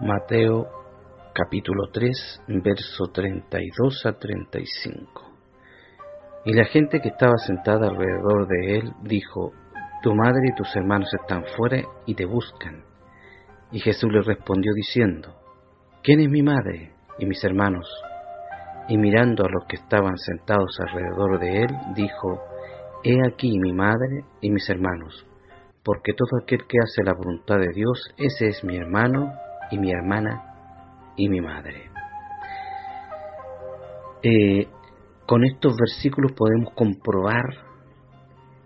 Mateo capítulo 3, verso 32 a 35. Y la gente que estaba sentada alrededor de él dijo, Tu madre y tus hermanos están fuera y te buscan. Y Jesús le respondió diciendo, ¿quién es mi madre y mis hermanos? Y mirando a los que estaban sentados alrededor de él, dijo, He aquí mi madre y mis hermanos, porque todo aquel que hace la voluntad de Dios, ese es mi hermano y mi hermana y mi madre. Eh, con estos versículos podemos comprobar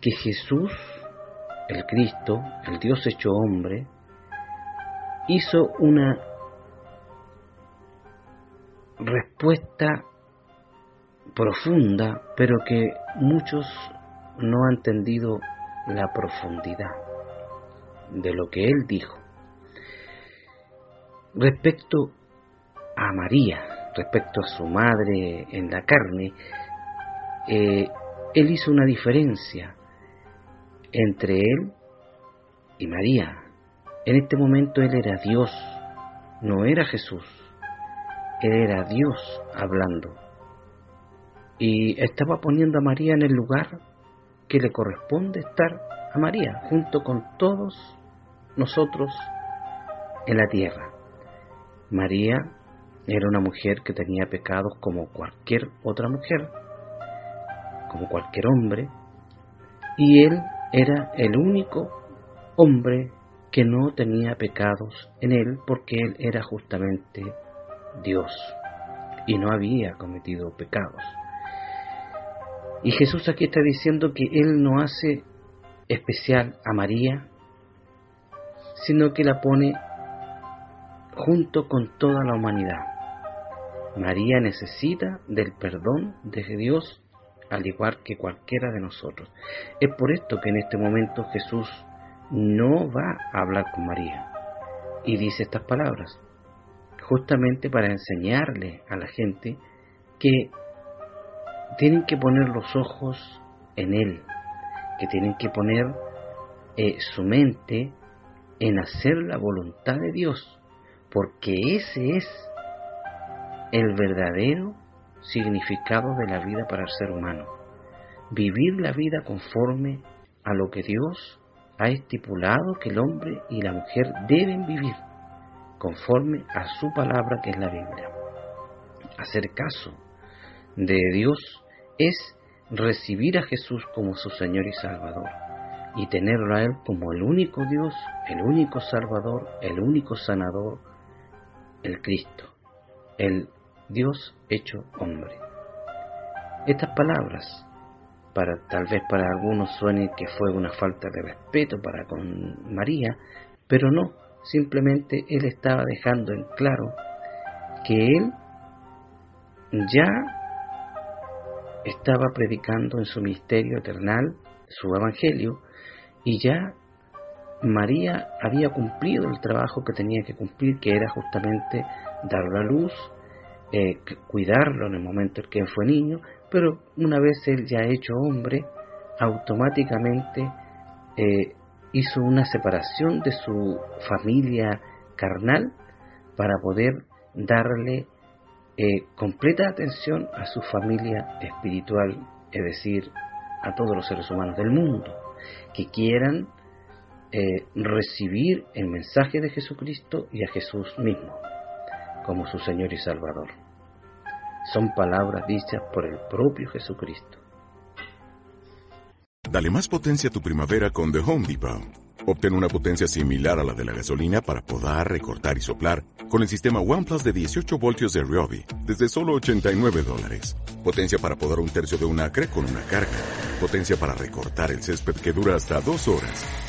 que Jesús, el Cristo, el Dios hecho hombre, hizo una respuesta profunda, pero que muchos no han entendido la profundidad de lo que él dijo. Respecto a María, respecto a su madre en la carne, eh, él hizo una diferencia entre él y María. En este momento él era Dios, no era Jesús, él era Dios hablando. Y estaba poniendo a María en el lugar que le corresponde estar a María, junto con todos nosotros en la tierra. María era una mujer que tenía pecados como cualquier otra mujer, como cualquier hombre, y él era el único hombre que no tenía pecados en él porque él era justamente Dios y no había cometido pecados. Y Jesús aquí está diciendo que Él no hace especial a María, sino que la pone junto con toda la humanidad. María necesita del perdón de Dios al igual que cualquiera de nosotros. Es por esto que en este momento Jesús no va a hablar con María y dice estas palabras, justamente para enseñarle a la gente que tienen que poner los ojos en Él, que tienen que poner eh, su mente en hacer la voluntad de Dios, porque ese es el verdadero significado de la vida para el ser humano. Vivir la vida conforme a lo que Dios ha estipulado que el hombre y la mujer deben vivir, conforme a su palabra que es la Biblia. Hacer caso de Dios es recibir a Jesús como su Señor y Salvador y tenerlo a Él como el único Dios, el único Salvador, el único sanador, el Cristo, el Dios hecho hombre. Estas palabras, para tal vez para algunos suene que fue una falta de respeto para con María, pero no, simplemente él estaba dejando en claro que él ya estaba predicando en su misterio eternal su evangelio y ya María había cumplido el trabajo que tenía que cumplir, que era justamente dar la luz, eh, cuidarlo en el momento en que fue niño, pero una vez él ya hecho hombre, automáticamente eh, hizo una separación de su familia carnal para poder darle eh, completa atención a su familia espiritual, es decir, a todos los seres humanos del mundo que quieran recibir el mensaje de Jesucristo y a Jesús mismo como su Señor y Salvador. Son palabras dichas por el propio Jesucristo. Dale más potencia a tu primavera con The Home Depot. Obtén una potencia similar a la de la gasolina para podar, recortar y soplar con el sistema OnePlus de 18 voltios de Ryobi desde solo 89 dólares. Potencia para podar un tercio de un acre con una carga. Potencia para recortar el césped que dura hasta dos horas.